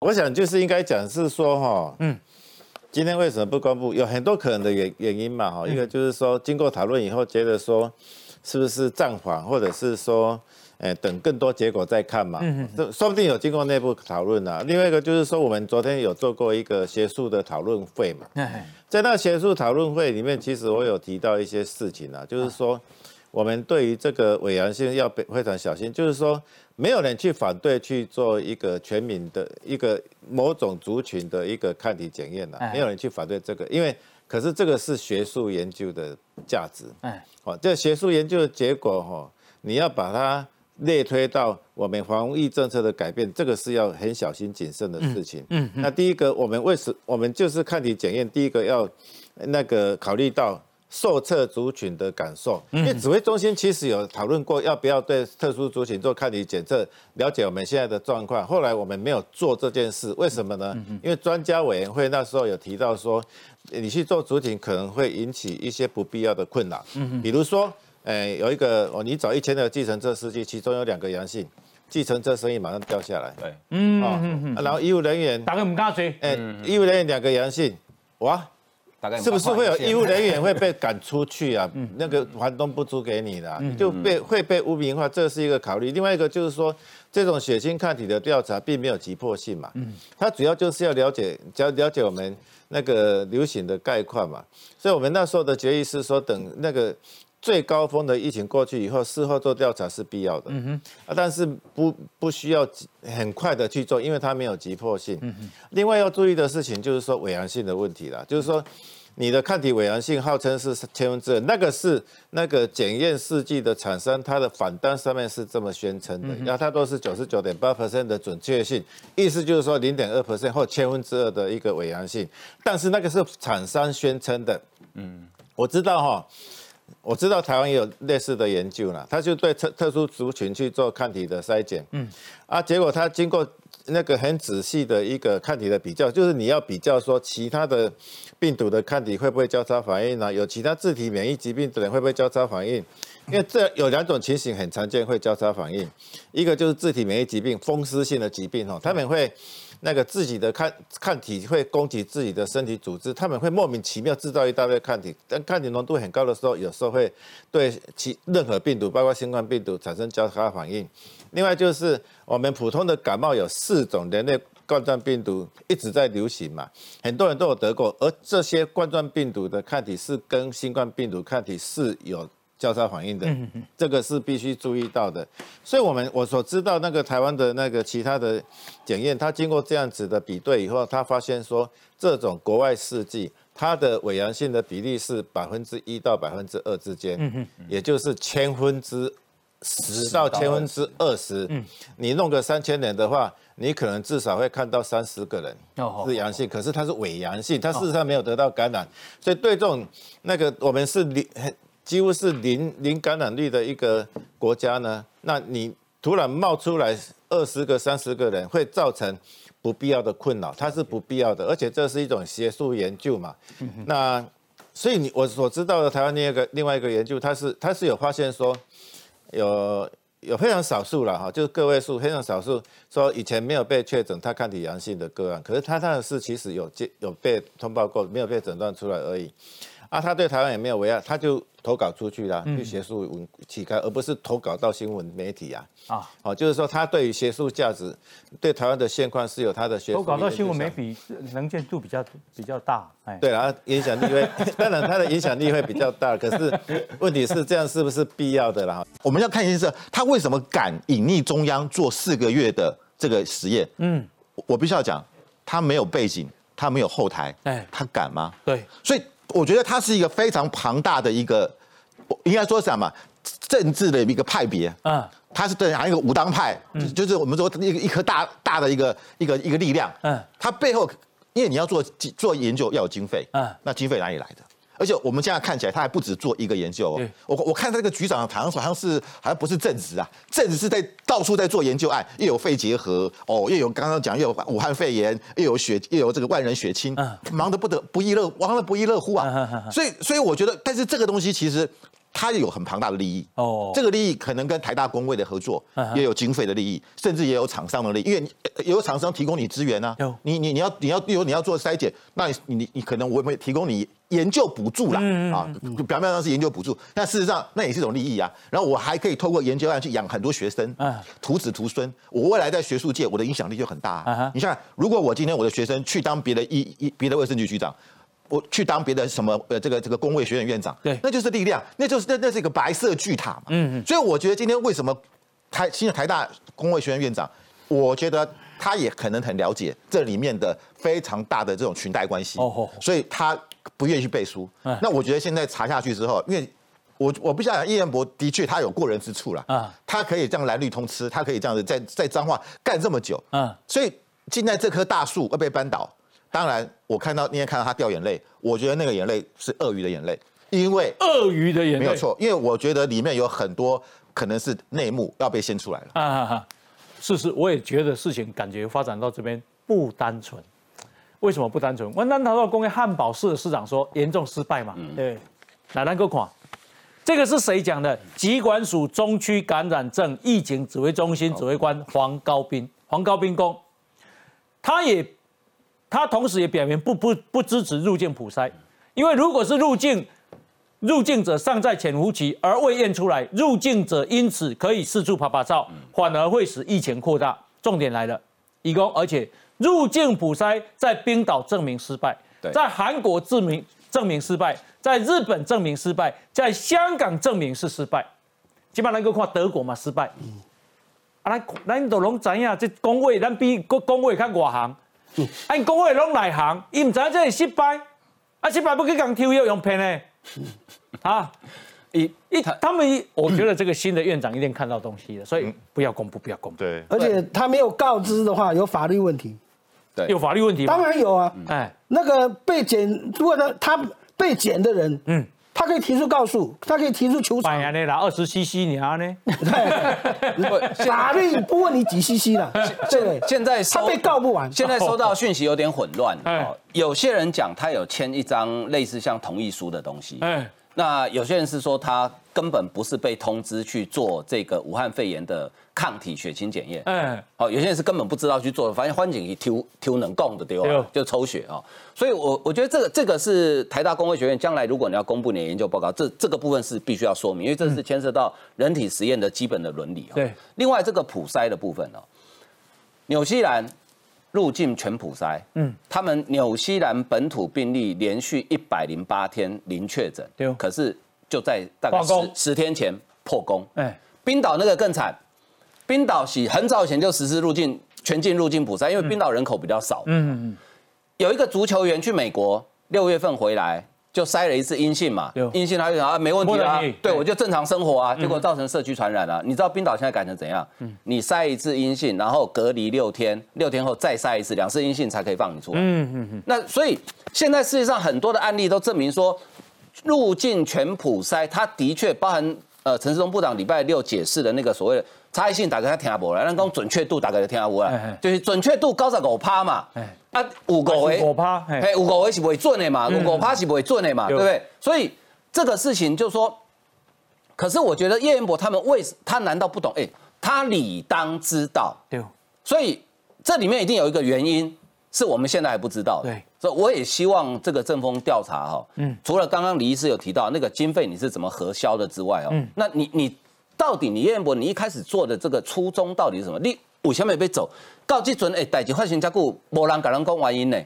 我想就是应该讲是说哈，嗯，今天为什么不公布？有很多可能的原原因嘛哈。一个就是说，经过讨论以后，觉得说是不是暂缓，或者是说，哎，等更多结果再看嘛。嗯这说不定有经过内部讨论啊。另外一个就是说，我们昨天有做过一个学术的讨论会嘛。在那学术讨论会里面，其实我有提到一些事情啊，就是说。我们对于这个伪阳性要非常小心，就是说没有人去反对去做一个全民的一个某种族群的一个抗体检验的，没有人去反对这个，因为可是这个是学术研究的价值，哎，好，这学术研究的结果哈，你要把它类推到我们防疫政策的改变，这个是要很小心谨慎的事情。嗯，那第一个，我们为什我们就是抗体检验，第一个要那个考虑到。受测族群的感受，因为指挥中心其实有讨论过要不要对特殊族群做抗体检测，了解我们现在的状况。后来我们没有做这件事，为什么呢？因为专家委员会那时候有提到说，你去做族群可能会引起一些不必要的困扰。嗯比如说，诶，有一个哦，你找一千个计程车司机，其中有两个阳性，计程车生意马上掉下来。对，嗯嗯嗯。然后医务人员，打个唔敢追，诶，医务人员两个阳性，哇。是不是会有医务人员会被赶出去啊？那个房东不租给你的，就被会被污名化，这是一个考虑。另外一个就是说，这种血清抗体的调查并没有急迫性嘛，它主要就是要了解，要了解我们那个流行的概况嘛。所以我们那时候的决议是说，等那个。最高峰的疫情过去以后，事后做调查是必要的，嗯哼，啊，但是不不需要很快的去做，因为它没有急迫性。嗯哼，另外要注意的事情就是说伪阳性的问题了，就是说你的抗体伪阳性号称是千分之二，那个是那个检验试剂的产生，它的反单上面是这么宣称的，然后它都是九十九点八 percent 的准确性，意思就是说零点二 percent 或千分之二的一个伪阳性，但是那个是厂商宣称的，嗯，我知道哈。我知道台湾也有类似的研究了，他就对特特殊族群去做抗体的筛检，嗯，啊，结果他经过那个很仔细的一个抗体的比较，就是你要比较说其他的病毒的抗体会不会交叉反应呢？有其他自体免疫疾病的人会不会交叉反应？因为这有两种情形很常见会交叉反应，一个就是自体免疫疾病、风湿性的疾病哦，他们会。那个自己的抗抗体会攻击自己的身体组织，他们会莫名其妙制造一大堆抗体，但抗体浓度很高的时候，有时候会对其任何病毒，包括新冠病毒产生交叉反应。另外就是我们普通的感冒有四种人类冠状病毒一直在流行嘛，很多人都有得过，而这些冠状病毒的抗体是跟新冠病毒抗体是有。交叉反应的，这个是必须注意到的。所以，我们我所知道那个台湾的那个其他的检验，它经过这样子的比对以后，他发现说，这种国外试剂它的伪阳性的比例是百分之一到百分之二之间，也就是千分之十到千分之二十。你弄个三千人的话，你可能至少会看到三十个人是阳性，可是它是伪阳性，它事实上没有得到感染。所以对这种那个我们是。几乎是零零感染率的一个国家呢，那你突然冒出来二十个、三十个人，会造成不必要的困扰，它是不必要的，而且这是一种学术研究嘛。那所以你我所知道的台湾另一个另外一个研究，它是它是有发现说，有有非常少数了哈，就是个位数非常少数，说以前没有被确诊他抗体阳性的个案，可是他那个是其实有接有被通报过，没有被诊断出来而已。啊，他对台湾也没有危害，他就投稿出去了，去学术文期刊，而不是投稿到新闻媒体啊。啊，好，就是说他对于学术价值，对台湾的现况是有他的学。投稿到新闻媒体能见度比较比较大，哎，对啊，影响力会，当然他的影响力会比较大，可是问题是这样是不是必要的啦？我们要看一下是，他为什么敢隐匿中央做四个月的这个实验？嗯，我必须要讲，他没有背景，他没有后台，哎，他敢吗？对，所以。我觉得它是一个非常庞大的一个，应该说什么政治的一个派别。嗯，它是对，还有一个武当派，就是我们说一个一颗大大的一个一个一个力量。嗯，它背后，因为你要做做研究要有经费。嗯，那经费哪里来的？而且我们现在看起来，他还不止做一个研究哦。我我看他这个局长好像好像是好像不是正职啊，正职是在到处在做研究案，又有肺结核哦，又有刚刚讲又有武汉肺炎，又有血又有这个万人血清，忙得不得不亦乐，忙得不亦乐乎啊。所以所以我觉得，但是这个东西其实他有很庞大的利益哦，这个利益可能跟台大工位的合作也有经费的利益，甚至也有厂商的利益，因为有厂商提供你资源啊，你你你要你要有你要做筛检，那你你你可能我会提供你研究补助啦，啊，表面上是研究补助，但事实上那也是一种利益啊。然后我还可以透过研究案去养很多学生，徒子徒孙，我未来在学术界我的影响力就很大。你像如果我今天我的学生去当别的医医别的卫生局局长。我去当别的什么呃这个这个工卫学院院长，对，那就是力量，那就是那那是一个白色巨塔嘛。嗯嗯。所以我觉得今天为什么台新的台大工卫学院院长，我觉得他也可能很了解这里面的非常大的这种裙带关系。哦哦。所以他不愿意去背书。那我觉得现在查下去之后，因为我我不想讲叶彦博的确他有过人之处了。啊。他可以这样蓝绿通吃，他可以这样子在在彰化干这么久。嗯。所以现在这棵大树要被扳倒。当然，我看到那天看到他掉眼泪，我觉得那个眼泪是鳄鱼的眼泪，因为鳄鱼的眼泪没有错，因为我觉得里面有很多可能是内幕要被掀出来了。啊，事实我也觉得事情感觉发展到这边不单纯，为什么不单纯？我南桃道工业汉堡市的市长说严重失败嘛？对，来来个款，这个是谁讲的？疾管署中区感染症疫情指挥中心指挥官黄高斌，黄高斌公，他也。他同时也表明不不不支持入境普筛，因为如果是入境入境者尚在潜伏期而未验出来，入境者因此可以四处拍拍照，反而会使疫情扩大。重点来了，以公而且入境普筛在冰岛证明失败，在韩国证明证明失败，在日本证明失败，在香港证明是失败。基本上能够看德国嘛失败，啊，咱咱都拢知影，这工位咱比国工位较外行。按工会拢内行，伊唔知这是失败，啊失败不去讲抽药用骗的，啊，一一他们，我觉得这个新的院长一定看到东西了，所以不要公布，不要公布。对，而且他没有告知的话，有法律问题。对，有法律问题。当然有啊，哎，那个被检，如果他他被检的人，嗯。他可以提出告诉，他可以提出求偿。哎呀，那拿二十 CC 你啊呢？对，法律不问你几 CC 了。对，现在他被告不完。现在收到讯息有点混乱。哦，有些人讲他有签一张类似像同意书的东西。哎，那有些人是说他根本不是被通知去做这个武汉肺炎的。抗体血清检验，哎，好，有些人是根本不知道去做，发现欢景一抽抽能供的对吧？就抽血啊，所以我我觉得这个这个是台大工卫学院将来如果你要公布你的研究报告，这这个部分是必须要说明，因为这是牵涉到人体实验的基本的伦理啊。对，另外这个普筛的部分哦，纽西兰入境全普筛，嗯，他们纽西兰本土病例连续一百零八天零确诊，对，可是就在大概十十天前破功，哎，冰岛那个更惨。冰岛洗很早以前就实施入境全境入境普筛，因为冰岛人口比较少。嗯嗯。有一个足球员去美国，六月份回来就筛了一次阴性嘛，阴性他就讲啊没问题啊，对我就正常生活啊，结果造成社区传染了。你知道冰岛现在改成怎样？你筛一次阴性，然后隔离六天，六天后再筛一次，两次阴性才可以放你出来。嗯嗯嗯。那所以现在世界上很多的案例都证明说，入境全普筛，它的确包含呃陈世忠部长礼拜六解释的那个所谓的。差异性大概听无啦，咱讲准确度大概就听无啦，就是准确度九十五趴嘛，啊五个位。五趴，嘿。五个位是不会准的嘛，五个趴是不会准的嘛，对。不对？所以这个事情就说，可是我觉得叶彦博他们为他难道不懂？哎，他理当知道，对，所以这里面一定有一个原因是我们现在还不知道的，对，所以我也希望这个政风调查哈，嗯，除了刚刚李医师有提到那个经费你是怎么核销的之外哦，嗯，那你你。到底你叶彦博，你一开始做的这个初衷到底是什么？你为什么被走？到这阵诶，代志发生这久，无人甲人讲原因呢？